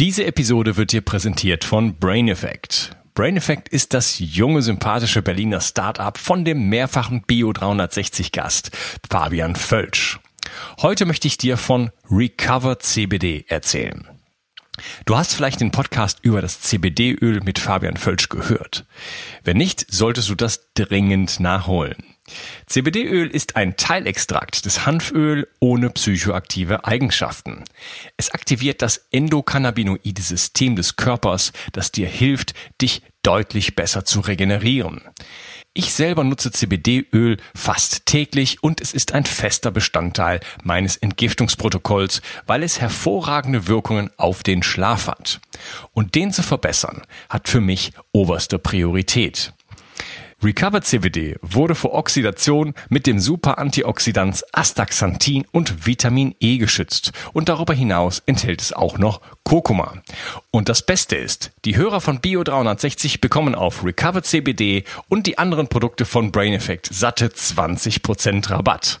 Diese Episode wird dir präsentiert von Brain Effect. Brain Effect ist das junge, sympathische Berliner Startup von dem mehrfachen Bio 360 Gast Fabian Völsch. Heute möchte ich dir von Recover CBD erzählen. Du hast vielleicht den Podcast über das CBD-Öl mit Fabian Völsch gehört. Wenn nicht, solltest du das dringend nachholen. CBD-Öl ist ein Teilextrakt des Hanföl ohne psychoaktive Eigenschaften. Es aktiviert das endokannabinoide System des Körpers, das dir hilft, dich deutlich besser zu regenerieren. Ich selber nutze CBD-Öl fast täglich und es ist ein fester Bestandteil meines Entgiftungsprotokolls, weil es hervorragende Wirkungen auf den Schlaf hat. Und den zu verbessern hat für mich oberste Priorität. Recovered CBD wurde vor Oxidation mit dem Super-Antioxidans Astaxanthin und Vitamin E geschützt und darüber hinaus enthält es auch noch Kurkuma. Und das Beste ist, die Hörer von Bio 360 bekommen auf Recovered CBD und die anderen Produkte von Brain Effect satte 20% Rabatt.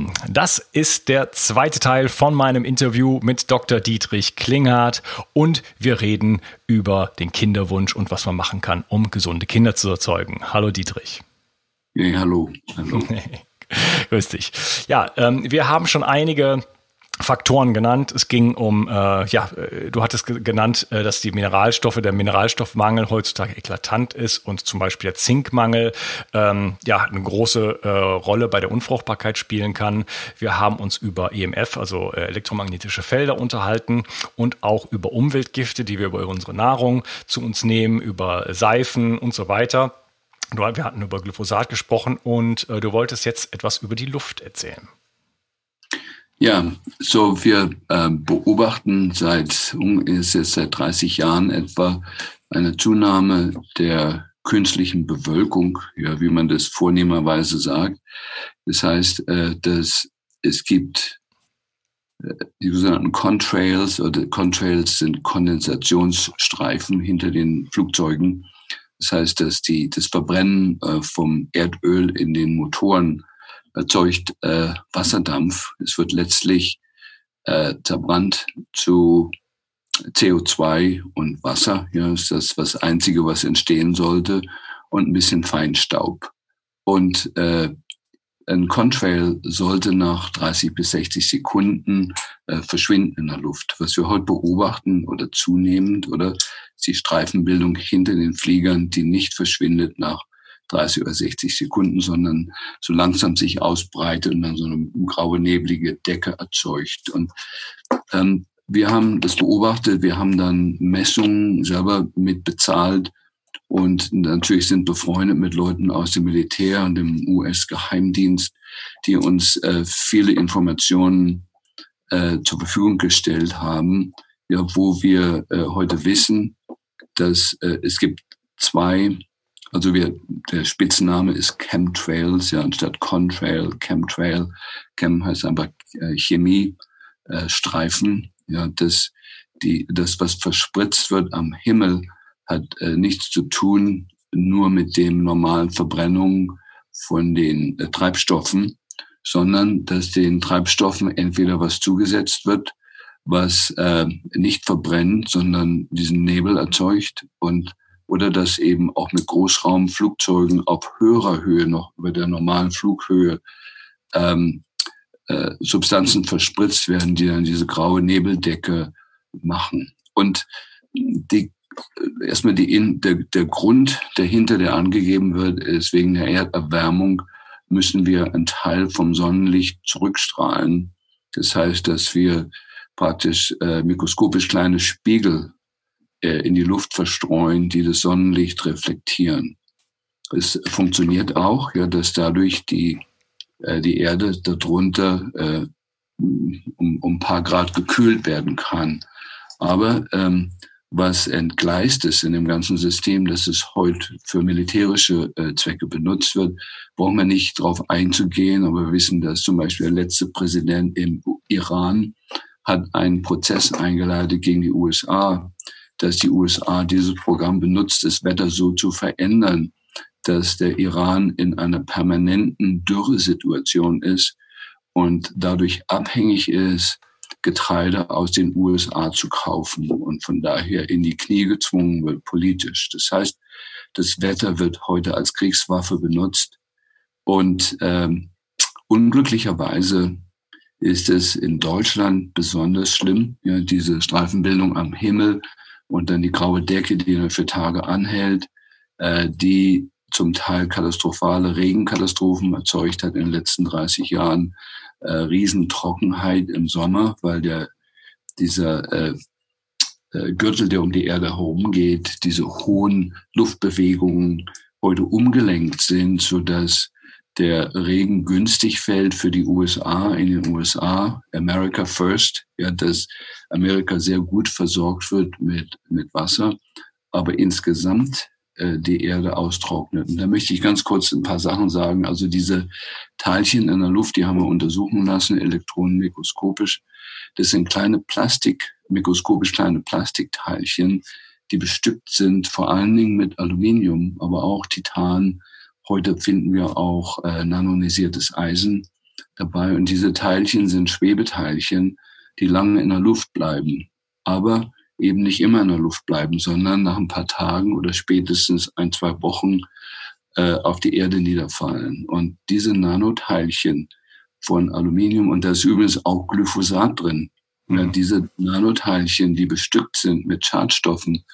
das ist der zweite Teil von meinem Interview mit Dr. Dietrich Klinghardt und wir reden über den Kinderwunsch und was man machen kann, um gesunde Kinder zu erzeugen. Hallo Dietrich. Ja, hallo. hallo. Grüß dich. Ja, ähm, wir haben schon einige Faktoren genannt. Es ging um, äh, ja, äh, du hattest genannt, äh, dass die Mineralstoffe, der Mineralstoffmangel heutzutage eklatant ist und zum Beispiel der Zinkmangel ähm, ja eine große äh, Rolle bei der Unfruchtbarkeit spielen kann. Wir haben uns über EMF, also äh, elektromagnetische Felder, unterhalten und auch über Umweltgifte, die wir über unsere Nahrung zu uns nehmen, über Seifen und so weiter. Wir hatten über Glyphosat gesprochen und äh, du wolltest jetzt etwas über die Luft erzählen. Ja, so wir äh, beobachten seit, ist jetzt seit 30 Jahren etwa eine Zunahme der künstlichen Bewölkung, ja, wie man das vornehmerweise sagt. Das heißt, äh, dass es gibt äh, die sogenannten Contrails oder Contrails sind Kondensationsstreifen hinter den Flugzeugen. Das heißt, dass die, das Verbrennen äh, vom Erdöl in den Motoren erzeugt äh, Wasserdampf. Es wird letztlich äh, zerbrannt zu CO2 und Wasser. Ja, ist das das Einzige, was entstehen sollte. Und ein bisschen Feinstaub. Und äh, ein Contrail sollte nach 30 bis 60 Sekunden äh, verschwinden in der Luft. Was wir heute beobachten oder zunehmend oder die Streifenbildung hinter den Fliegern, die nicht verschwindet nach 30 oder 60 Sekunden, sondern so langsam sich ausbreitet und dann so eine graue, neblige Decke erzeugt. Und ähm, wir haben das beobachtet, wir haben dann Messungen selber mit bezahlt. Und natürlich sind befreundet mit Leuten aus dem Militär und dem US-Geheimdienst, die uns äh, viele Informationen äh, zur Verfügung gestellt haben, ja, wo wir äh, heute wissen, dass äh, es gibt zwei also wir, der Spitzname ist Chemtrails, ja, anstatt Contrail, Chemtrail. Chem heißt einfach äh, Chemie, äh, Streifen. Ja, das, die, das, was verspritzt wird am Himmel, hat äh, nichts zu tun nur mit dem normalen Verbrennung von den äh, Treibstoffen, sondern dass den Treibstoffen entweder was zugesetzt wird, was äh, nicht verbrennt, sondern diesen Nebel erzeugt und oder dass eben auch mit Großraumflugzeugen auf höherer Höhe noch über der normalen Flughöhe ähm, äh, Substanzen verspritzt werden, die dann diese graue Nebeldecke machen. Und die, erstmal die, der, der Grund dahinter, der angegeben wird, ist wegen der Erderwärmung müssen wir einen Teil vom Sonnenlicht zurückstrahlen Das heißt, dass wir praktisch äh, mikroskopisch kleine Spiegel äh, in die Luft verstreuen, die das Sonnenlicht reflektieren. Es funktioniert auch, ja, dass dadurch die, äh, die Erde darunter äh, um, um ein paar Grad gekühlt werden kann. Aber ähm, was entgleist ist in dem ganzen System, dass es heute für militärische äh, Zwecke benutzt wird, brauchen wir nicht darauf einzugehen. Aber wir wissen, dass zum Beispiel der letzte Präsident im Iran hat einen Prozess eingeleitet gegen die USA, dass die USA dieses Programm benutzt, das Wetter so zu verändern, dass der Iran in einer permanenten Dürresituation ist und dadurch abhängig ist Getreide aus den USA zu kaufen und von daher in die Knie gezwungen wird politisch. Das heißt, das Wetter wird heute als Kriegswaffe benutzt und ähm, unglücklicherweise ist es in Deutschland besonders schlimm, ja, diese Streifenbildung am Himmel und dann die graue Decke, die für Tage anhält, äh, die zum Teil katastrophale Regenkatastrophen erzeugt hat in den letzten 30 Jahren, äh, Riesentrockenheit im Sommer, weil der dieser äh, äh, Gürtel, der um die Erde herumgeht, diese hohen Luftbewegungen heute umgelenkt sind, so dass der Regen günstig fällt für die USA in den USA, America First, ja, dass Amerika sehr gut versorgt wird mit, mit Wasser, aber insgesamt äh, die Erde austrocknet. Und da möchte ich ganz kurz ein paar Sachen sagen. Also diese Teilchen in der Luft, die haben wir untersuchen lassen, elektronenmikroskopisch. Das sind kleine Plastik, mikroskopisch kleine Plastikteilchen, die bestückt sind vor allen Dingen mit Aluminium, aber auch Titan. Heute finden wir auch äh, nanonisiertes Eisen dabei. Und diese Teilchen sind Schwebeteilchen, die lange in der Luft bleiben. Aber eben nicht immer in der Luft bleiben, sondern nach ein paar Tagen oder spätestens ein, zwei Wochen äh, auf die Erde niederfallen. Und diese Nanoteilchen von Aluminium, und da ist übrigens auch Glyphosat drin, mhm. ja, diese Nanoteilchen, die bestückt sind mit Schadstoffen,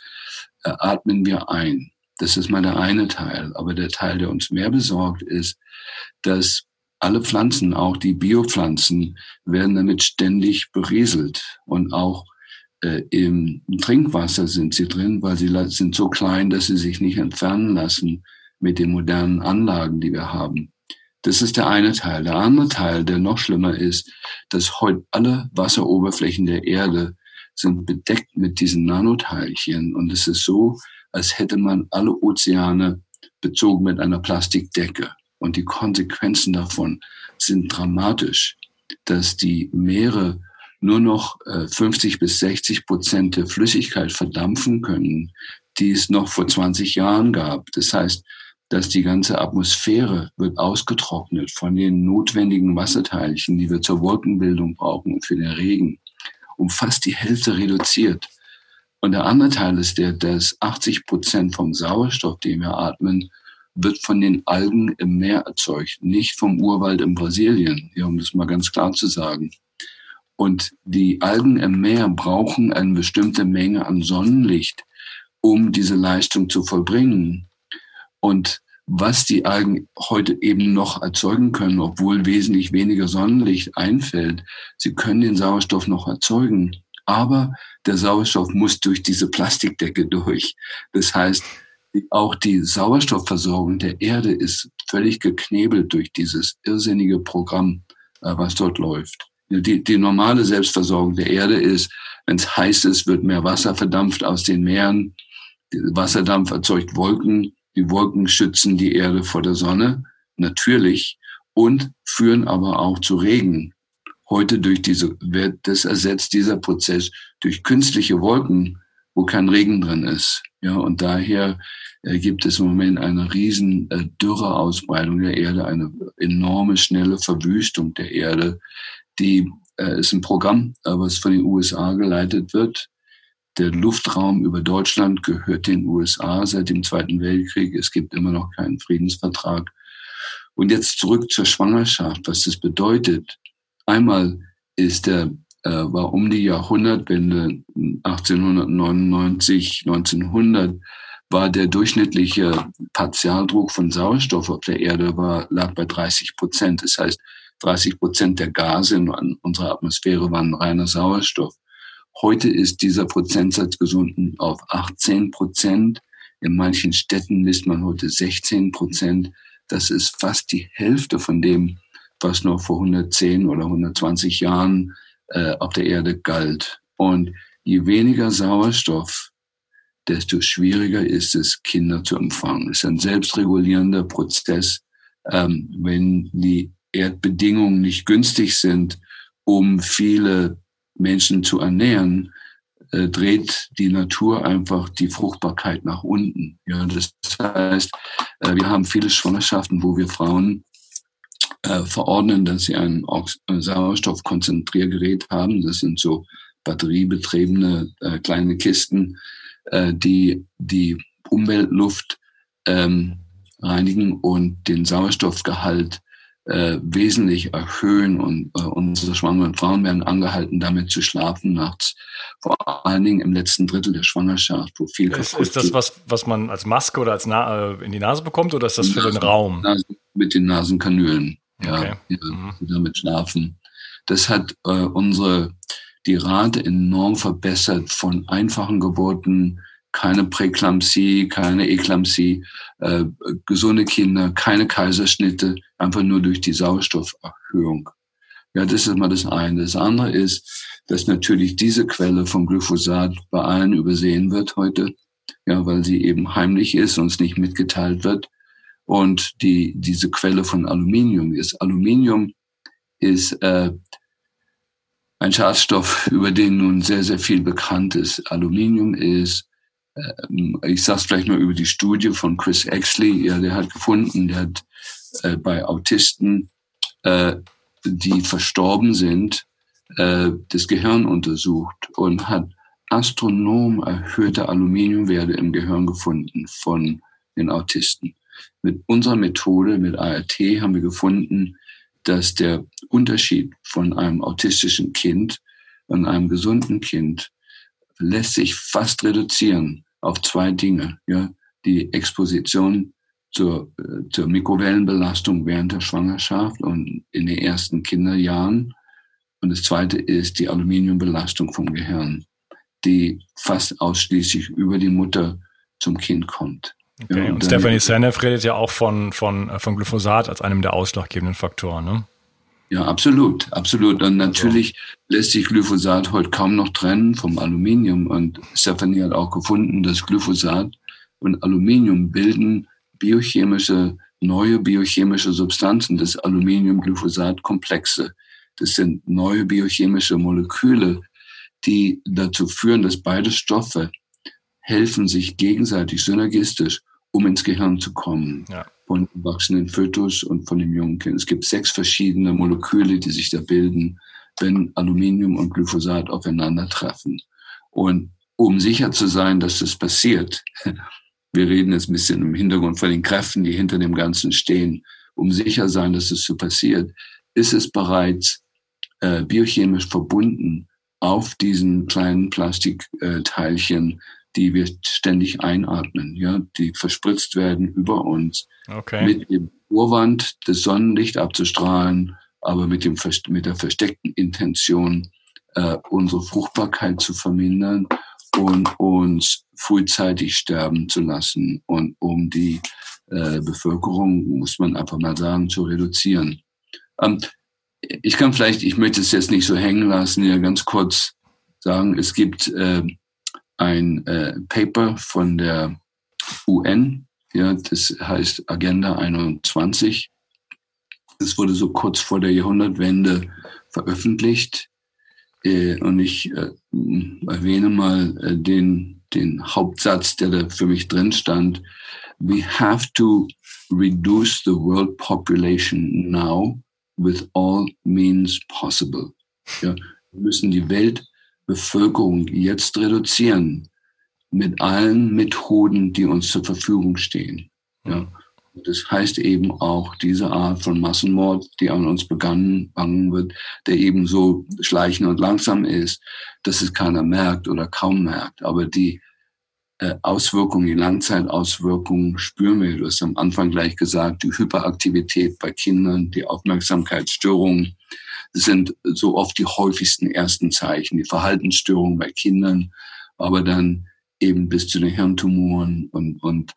äh, atmen wir ein. Das ist mal der eine Teil. Aber der Teil, der uns mehr besorgt, ist, dass alle Pflanzen, auch die Biopflanzen, werden damit ständig berieselt und auch äh, im Trinkwasser sind sie drin, weil sie sind so klein, dass sie sich nicht entfernen lassen mit den modernen Anlagen, die wir haben. Das ist der eine Teil. Der andere Teil, der noch schlimmer ist, dass heute alle Wasseroberflächen der Erde sind bedeckt mit diesen Nanoteilchen. Und es ist so, als hätte man alle Ozeane bezogen mit einer Plastikdecke. Und die Konsequenzen davon sind dramatisch, dass die Meere nur noch 50 äh, bis 60 Prozent der Flüssigkeit verdampfen können, die es noch vor 20 Jahren gab. Das heißt, dass die ganze Atmosphäre wird ausgetrocknet von den notwendigen Wasserteilchen, die wir zur Wolkenbildung brauchen und für den Regen, um fast die Hälfte reduziert. Und der andere Teil ist der, dass 80 Prozent vom Sauerstoff, den wir atmen, wird von den Algen im Meer erzeugt, nicht vom Urwald in Brasilien, ja, um das mal ganz klar zu sagen. Und die Algen im Meer brauchen eine bestimmte Menge an Sonnenlicht, um diese Leistung zu vollbringen. Und was die Algen heute eben noch erzeugen können, obwohl wesentlich weniger Sonnenlicht einfällt, sie können den Sauerstoff noch erzeugen. Aber der Sauerstoff muss durch diese Plastikdecke durch. Das heißt, auch die Sauerstoffversorgung der Erde ist völlig geknebelt durch dieses irrsinnige Programm, äh, was dort läuft. Die, die normale Selbstversorgung der Erde ist, wenn es heiß ist, wird mehr Wasser verdampft aus den Meeren. Wasserdampf erzeugt Wolken. Die Wolken schützen die Erde vor der Sonne, natürlich, und führen aber auch zu Regen. Heute durch diese, wird das ersetzt dieser Prozess durch künstliche Wolken, wo kein Regen drin ist. Ja, und daher äh, gibt es im Moment eine riesen äh, dürre Ausbreitung der Erde, eine enorme schnelle Verwüstung der Erde, die äh, ist ein Programm, was von den USA geleitet wird. Der Luftraum über Deutschland gehört den USA seit dem Zweiten Weltkrieg. Es gibt immer noch keinen Friedensvertrag. Und jetzt zurück zur Schwangerschaft, was das bedeutet. Einmal ist der, äh, war um die Jahrhundertwende 1899, 1900 war der durchschnittliche Partialdruck von Sauerstoff auf der Erde war, lag bei 30 Prozent. Das heißt, 30 Prozent der Gase in unserer Atmosphäre waren reiner Sauerstoff. Heute ist dieser Prozentsatz gesunken auf 18 Prozent. In manchen Städten misst man heute 16 Prozent. Das ist fast die Hälfte von dem, was noch vor 110 oder 120 Jahren äh, auf der Erde galt. Und je weniger Sauerstoff, desto schwieriger ist es, Kinder zu empfangen. Es ist ein selbstregulierender Prozess. Ähm, wenn die Erdbedingungen nicht günstig sind, um viele Menschen zu ernähren, äh, dreht die Natur einfach die Fruchtbarkeit nach unten. Ja, das heißt, äh, wir haben viele Schwangerschaften, wo wir Frauen äh, verordnen, dass sie ein Sauerstoffkonzentriergerät haben. Das sind so batteriebetriebene äh, kleine Kisten, äh, die die Umweltluft ähm, reinigen und den Sauerstoffgehalt äh, wesentlich erhöhen und äh, unsere schwangeren Frauen werden angehalten, damit zu schlafen nachts. Vor allen Dingen im letzten Drittel der Schwangerschaft, wo viel ist, ist das was, was man als Maske oder als Na äh, in die Nase bekommt oder ist das für Nasen, den Raum? Nase, mit den Nasenkanülen, ja, okay. ja mhm. damit schlafen. Das hat äh, unsere die Rate enorm verbessert von einfachen Geburten keine Präklampsie, keine Eklampsie, äh, gesunde Kinder, keine Kaiserschnitte, einfach nur durch die Sauerstofferhöhung. Ja, das ist mal das eine. Das andere ist, dass natürlich diese Quelle von Glyphosat bei allen übersehen wird heute, ja, weil sie eben heimlich ist und es nicht mitgeteilt wird. Und die, diese Quelle von Aluminium ist. Aluminium ist äh, ein Schadstoff, über den nun sehr, sehr viel bekannt ist. Aluminium ist ähm, ich sage es vielleicht mal über die Studie von Chris Exley, ja, der hat gefunden, der hat äh, bei Autisten, äh, die verstorben sind, äh, das Gehirn untersucht und hat astronom erhöhte Aluminiumwerte im Gehirn gefunden von den Autisten. Mit unserer Methode, mit ART, haben wir gefunden, dass der Unterschied von einem autistischen Kind und einem gesunden Kind lässt sich fast reduzieren auf zwei Dinge. Ja, die Exposition zur, äh, zur Mikrowellenbelastung während der Schwangerschaft und in den ersten Kinderjahren. Und das zweite ist die Aluminiumbelastung vom Gehirn, die fast ausschließlich über die Mutter zum Kind kommt. Okay. Ja, und, und Stephanie Seneff redet ja auch von, von, von Glyphosat als einem der ausschlaggebenden Faktoren. Ne? Ja, absolut, absolut. Und natürlich also. lässt sich Glyphosat heute kaum noch trennen vom Aluminium. Und Stephanie hat auch gefunden, dass Glyphosat und Aluminium bilden biochemische, neue biochemische Substanzen, das Aluminium-Glyphosat-Komplexe. Das sind neue biochemische Moleküle, die dazu führen, dass beide Stoffe helfen sich gegenseitig synergistisch, um ins Gehirn zu kommen. Ja von dem wachsenden Fötus und von dem jungen Kind. Es gibt sechs verschiedene Moleküle, die sich da bilden, wenn Aluminium und Glyphosat aufeinandertreffen. Und um sicher zu sein, dass das passiert, wir reden jetzt ein bisschen im Hintergrund von den Kräften, die hinter dem Ganzen stehen, um sicher sein, dass es so passiert, ist es bereits äh, biochemisch verbunden auf diesen kleinen Plastikteilchen, die wir ständig einatmen, ja, die verspritzt werden über uns, okay. mit dem Urwand das Sonnenlicht abzustrahlen, aber mit dem mit der versteckten Intention, äh, unsere Fruchtbarkeit zu vermindern und uns frühzeitig sterben zu lassen und um die äh, Bevölkerung, muss man einfach mal sagen, zu reduzieren. Ähm, ich kann vielleicht, ich möchte es jetzt nicht so hängen lassen, ja ganz kurz sagen, es gibt äh, ein äh, Paper von der UN, ja, das heißt Agenda 21. Das wurde so kurz vor der Jahrhundertwende veröffentlicht. Äh, und ich äh, erwähne mal äh, den, den Hauptsatz, der da für mich drin stand. We have to reduce the world population now with all means possible. Ja, wir müssen die Welt Bevölkerung jetzt reduzieren mit allen Methoden, die uns zur Verfügung stehen. Ja. Das heißt eben auch diese Art von Massenmord, die an uns begangen wird, der eben so schleichend und langsam ist, dass es keiner merkt oder kaum merkt. Aber die äh, Auswirkungen, die Langzeitauswirkungen spüren wir. Du hast am Anfang gleich gesagt, die Hyperaktivität bei Kindern, die Aufmerksamkeitsstörungen sind so oft die häufigsten ersten Zeichen. Die Verhaltensstörungen bei Kindern, aber dann eben bis zu den Hirntumoren und, und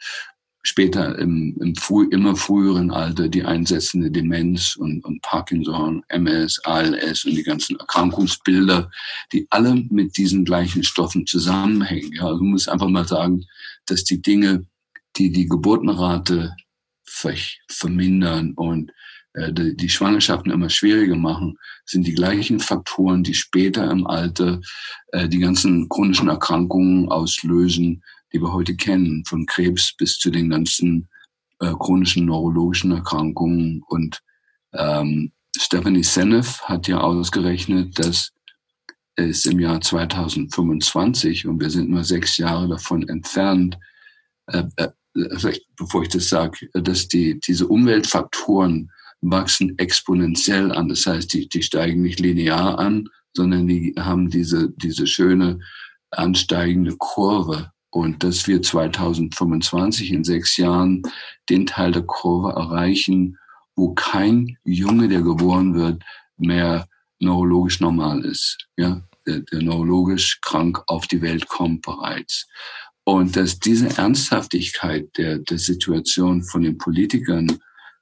später im, im früh, immer früheren Alter die einsetzende Demenz und, und Parkinson, MS, ALS und die ganzen Erkrankungsbilder, die alle mit diesen gleichen Stoffen zusammenhängen. Ja, also man muss einfach mal sagen, dass die Dinge, die die Geburtenrate vermindern und die, die Schwangerschaften immer schwieriger machen, sind die gleichen Faktoren, die später im Alter äh, die ganzen chronischen Erkrankungen auslösen, die wir heute kennen, von Krebs bis zu den ganzen äh, chronischen neurologischen Erkrankungen. Und ähm, Stephanie Seneff hat ja ausgerechnet, dass es im Jahr 2025, und wir sind nur sechs Jahre davon entfernt, äh, äh, vielleicht bevor ich das sage, dass die, diese Umweltfaktoren wachsen exponentiell an. Das heißt, die, die steigen nicht linear an, sondern die haben diese, diese schöne ansteigende Kurve und dass wir 2025 in sechs Jahren den Teil der Kurve erreichen, wo kein Junge, der geboren wird, mehr neurologisch normal ist. Ja, der, der neurologisch krank auf die Welt kommt bereits. Und dass diese Ernsthaftigkeit der, der Situation von den Politikern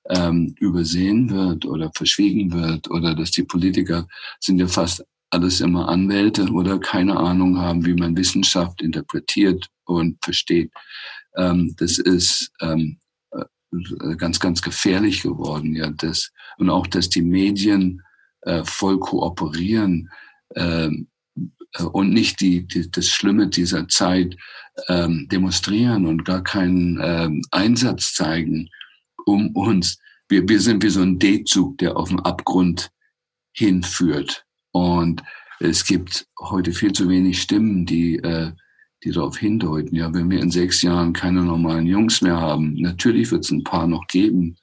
ähm, übersehen wird oder verschwiegen wird oder dass die Politiker sind ja fast alles immer Anwälte oder keine Ahnung haben, wie man Wissenschaft interpretiert und versteht. Ähm, das ist ähm, äh, ganz, ganz gefährlich geworden. Ja, das, und auch, dass die Medien äh, voll kooperieren ähm, äh, und nicht die, die, das Schlimme dieser Zeit ähm, demonstrieren und gar keinen ähm, Einsatz zeigen, um uns. Wir, wir sind wie so ein D-Zug, der auf den Abgrund hinführt. Und es gibt heute viel zu wenig Stimmen, die, äh, die darauf hindeuten. Ja, wenn wir in sechs Jahren keine normalen Jungs mehr haben, natürlich wird es ein paar noch geben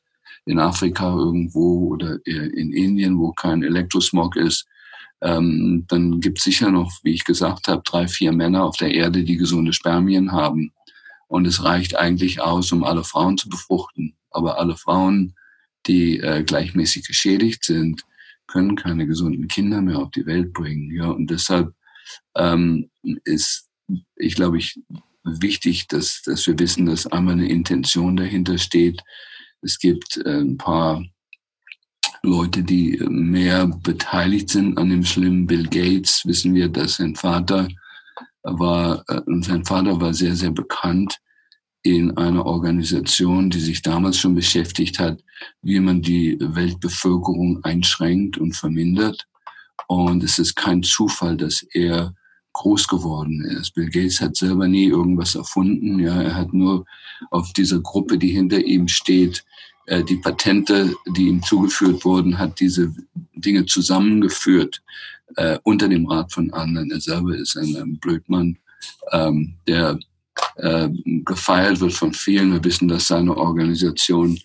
in Afrika irgendwo oder in Indien, wo kein Elektrosmog ist. Ähm, dann gibt es sicher noch, wie ich gesagt habe, drei, vier Männer auf der Erde, die gesunde Spermien haben. Und es reicht eigentlich aus, um alle Frauen zu befruchten. Aber alle Frauen, die äh, gleichmäßig geschädigt sind, können keine gesunden Kinder mehr auf die Welt bringen. Ja, und deshalb ähm, ist, ich glaube, ich wichtig, dass, dass wir wissen, dass einmal eine Intention dahinter steht. Es gibt äh, ein paar Leute, die mehr beteiligt sind an dem schlimmen Bill Gates. Wissen wir, dass sein Vater war, äh, sein Vater war sehr, sehr bekannt in einer Organisation, die sich damals schon beschäftigt hat, wie man die Weltbevölkerung einschränkt und vermindert. Und es ist kein Zufall, dass er groß geworden ist. Bill Gates hat selber nie irgendwas erfunden. Ja, er hat nur auf dieser Gruppe, die hinter ihm steht, äh, die Patente, die ihm zugeführt wurden, hat diese Dinge zusammengeführt äh, unter dem Rat von anderen. Er selber ist ein, ein Blödmann, ähm, der äh, gefeiert wird von vielen. Wir wissen, dass seine Organisation,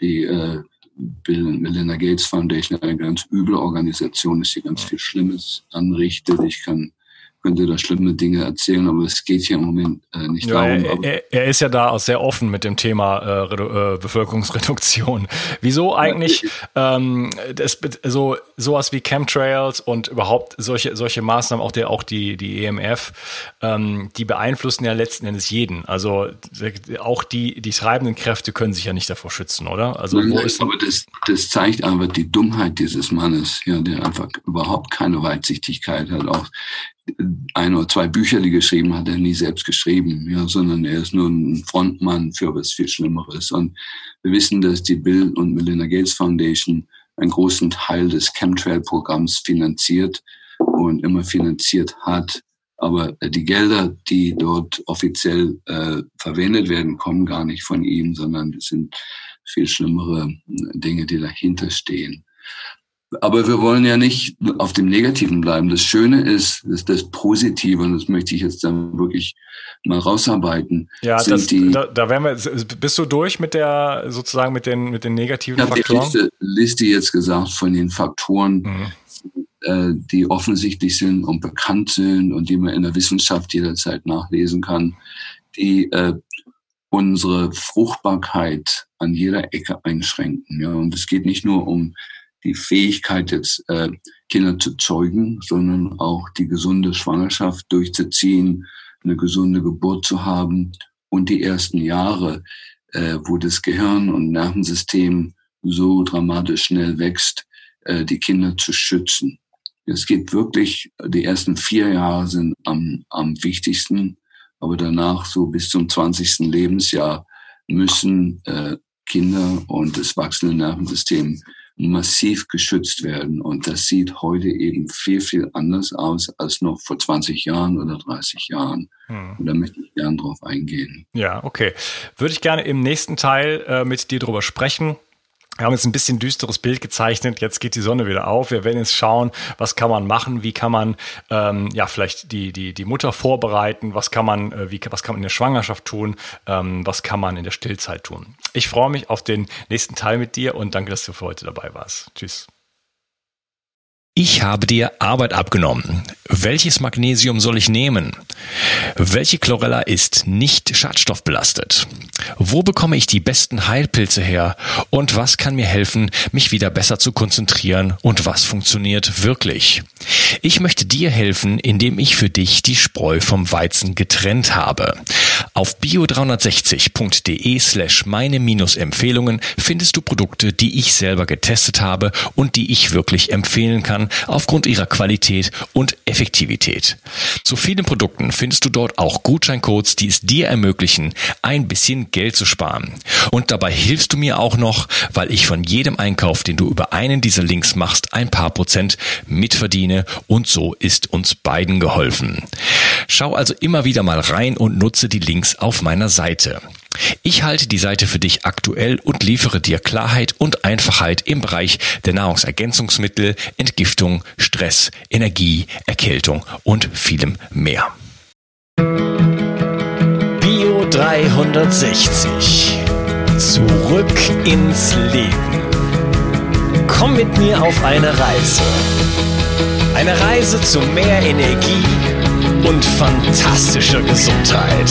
die äh, Bill und Melinda Gates Foundation, eine ganz üble Organisation ist, die ganz viel Schlimmes anrichtet. Ich kann könnte da schlimme Dinge erzählen, aber es geht hier im Moment äh, nicht ja, darum. Er, er, ist ja da auch sehr offen mit dem Thema äh, äh, Bevölkerungsreduktion. Wieso eigentlich ähm, das, so sowas wie Chemtrails und überhaupt solche solche Maßnahmen, auch der auch die die EMF, ähm, die beeinflussen ja letzten Endes jeden. Also auch die die treibenden Kräfte können sich ja nicht davor schützen, oder? Also Nein, wo ist aber das das zeigt einfach die Dummheit dieses Mannes, ja, der einfach überhaupt keine Weitsichtigkeit hat. Auch ein oder zwei Bücher, die geschrieben hat, er nie selbst geschrieben, ja, sondern er ist nur ein Frontmann für was viel Schlimmeres. Und wir wissen, dass die Bill und Melinda Gates Foundation einen großen Teil des Chemtrail-Programms finanziert und immer finanziert hat. Aber die Gelder, die dort offiziell äh, verwendet werden, kommen gar nicht von ihm, sondern es sind viel schlimmere Dinge, die dahinter stehen. Aber wir wollen ja nicht auf dem Negativen bleiben. Das Schöne ist, ist das Positive, und das möchte ich jetzt dann wirklich mal rausarbeiten. Ja, das, die, da, da wären wir, bist du durch mit der, sozusagen mit den, mit den negativen ich Faktoren? Ich habe die Liste, Liste, jetzt gesagt von den Faktoren, mhm. äh, die offensichtlich sind und bekannt sind und die man in der Wissenschaft jederzeit nachlesen kann, die äh, unsere Fruchtbarkeit an jeder Ecke einschränken. Ja, und es geht nicht nur um die Fähigkeit, jetzt äh, Kinder zu zeugen, sondern auch die gesunde Schwangerschaft durchzuziehen, eine gesunde Geburt zu haben und die ersten Jahre, äh, wo das Gehirn und Nervensystem so dramatisch schnell wächst, äh, die Kinder zu schützen. Es geht wirklich, die ersten vier Jahre sind am, am wichtigsten, aber danach so bis zum 20. Lebensjahr müssen äh, Kinder und das wachsende Nervensystem massiv geschützt werden. Und das sieht heute eben viel, viel anders aus als noch vor 20 Jahren oder 30 Jahren. Hm. Und da möchte ich gerne drauf eingehen. Ja, okay. Würde ich gerne im nächsten Teil äh, mit dir drüber sprechen. Wir haben jetzt ein bisschen düsteres Bild gezeichnet. Jetzt geht die Sonne wieder auf. Wir werden jetzt schauen, was kann man machen, wie kann man ähm, ja vielleicht die, die, die Mutter vorbereiten, was kann man, äh, wie, was kann man in der Schwangerschaft tun, ähm, was kann man in der Stillzeit tun. Ich freue mich auf den nächsten Teil mit dir und danke, dass du für heute dabei warst. Tschüss. Ich habe dir Arbeit abgenommen. Welches Magnesium soll ich nehmen? Welche Chlorella ist nicht schadstoffbelastet? Wo bekomme ich die besten Heilpilze her? Und was kann mir helfen, mich wieder besser zu konzentrieren? Und was funktioniert wirklich? Ich möchte dir helfen, indem ich für dich die Spreu vom Weizen getrennt habe. Auf bio360.de slash meine-empfehlungen findest du Produkte, die ich selber getestet habe und die ich wirklich empfehlen kann aufgrund ihrer Qualität und Effektivität. Zu vielen Produkten findest du dort auch Gutscheincodes, die es dir ermöglichen, ein bisschen Geld zu sparen. Und dabei hilfst du mir auch noch, weil ich von jedem Einkauf, den du über einen dieser Links machst, ein paar Prozent mitverdiene und so ist uns beiden geholfen. Schau also immer wieder mal rein und nutze die Links auf meiner Seite. Ich halte die Seite für dich aktuell und liefere dir Klarheit und Einfachheit im Bereich der Nahrungsergänzungsmittel, Entgiftung, Stress, Energie, Erkältung und vielem mehr. Bio 360. Zurück ins Leben. Komm mit mir auf eine Reise. Eine Reise zu mehr Energie und fantastischer Gesundheit.